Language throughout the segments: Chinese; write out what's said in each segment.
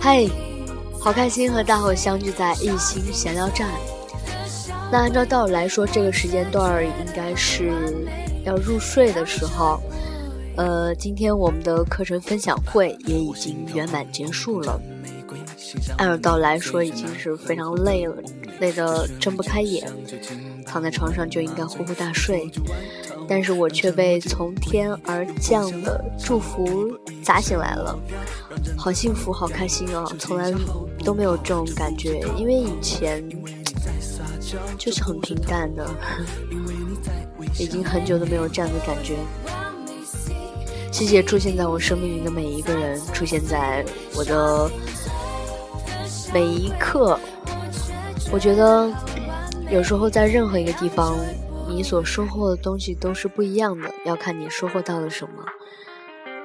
嗨，好开心和大伙相聚在一心闲聊站。那按照道理来说，这个时间段应该是要入睡的时候。呃，今天我们的课程分享会也已经圆满结束了。按照道理来说，已经是非常累了，累得睁不开眼，躺在床上就应该呼呼大睡。但是我却被从天而降的祝福砸醒来了，好幸福，好开心啊！从来都没有这种感觉，因为以前就是很平淡的，已经很久都没有这样的感觉。谢谢出现在我生命里的每一个人，出现在我的每一刻。我觉得有时候在任何一个地方。你所收获的东西都是不一样的，要看你收获到了什么。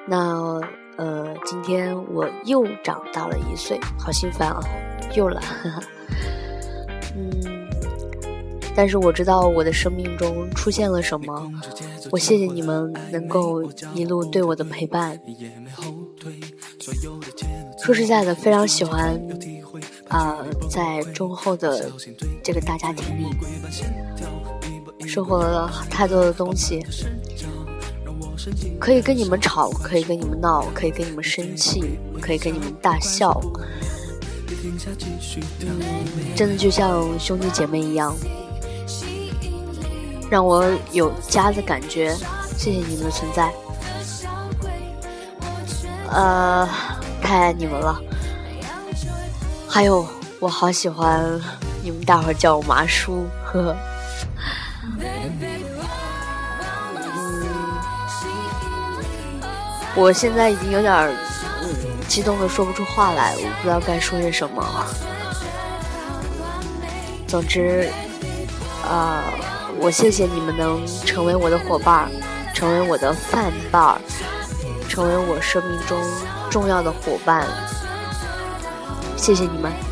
那呃，今天我又长大了一岁，好心烦啊！又了，嗯。但是我知道我的生命中出现了什么，我谢谢你们能够一路对我的陪伴。说实在的，非常喜欢啊，在中后的这个大家庭里。收获了太多的东西，可以跟你们吵，可以跟你们闹，可以跟你们生气，可以跟你们大笑，真的就像兄弟姐妹一样，让我有家的感觉。谢谢你们的存在，呃，太爱你们了。还有，我好喜欢你们大伙叫我麻叔，呵 呵。嗯我现在已经有点嗯激动的说不出话来，我不知道该说些什么。总之，啊，我谢谢你们能成为我的伙伴，成为我的饭伴，成为我生命中重要的伙伴。谢谢你们。